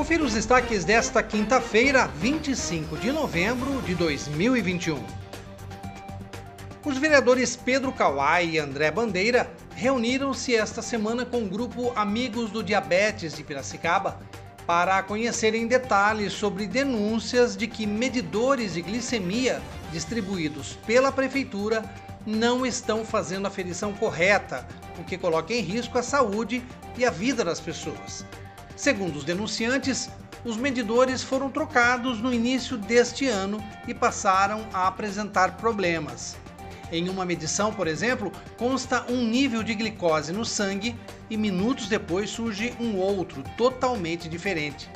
confira os destaques desta quinta-feira, 25 de novembro de 2021. Os vereadores Pedro Kawai e André Bandeira reuniram-se esta semana com o grupo Amigos do Diabetes de Piracicaba para conhecerem detalhes sobre denúncias de que medidores de glicemia distribuídos pela prefeitura não estão fazendo a ferição correta, o que coloca em risco a saúde e a vida das pessoas. Segundo os denunciantes, os medidores foram trocados no início deste ano e passaram a apresentar problemas. Em uma medição, por exemplo, consta um nível de glicose no sangue e minutos depois surge um outro, totalmente diferente.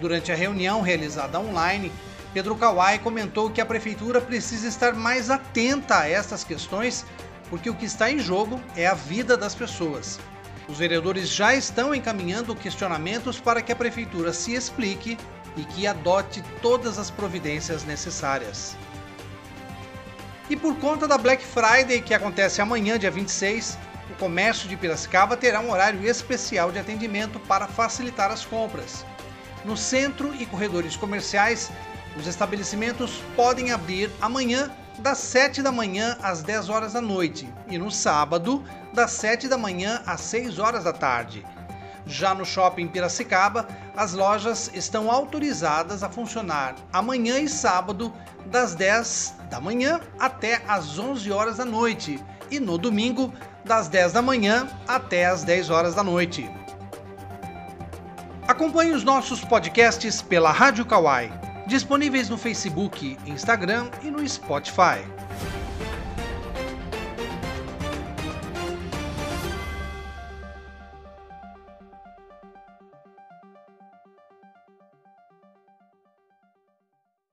Durante a reunião realizada online, Pedro Kawai comentou que a prefeitura precisa estar mais atenta a estas questões, porque o que está em jogo é a vida das pessoas. Os vereadores já estão encaminhando questionamentos para que a prefeitura se explique e que adote todas as providências necessárias. E por conta da Black Friday, que acontece amanhã, dia 26, o comércio de Piracicaba terá um horário especial de atendimento para facilitar as compras. No centro e corredores comerciais, os estabelecimentos podem abrir amanhã das 7 da manhã às 10 horas da noite e no sábado das 7 da manhã às 6 horas da tarde. Já no shopping Piracicaba, as lojas estão autorizadas a funcionar amanhã e sábado das 10 da manhã até as 11 horas da noite e no domingo das 10 da manhã até as 10 horas da noite. Acompanhe os nossos podcasts pela Rádio Kawai, disponíveis no Facebook, Instagram e no Spotify.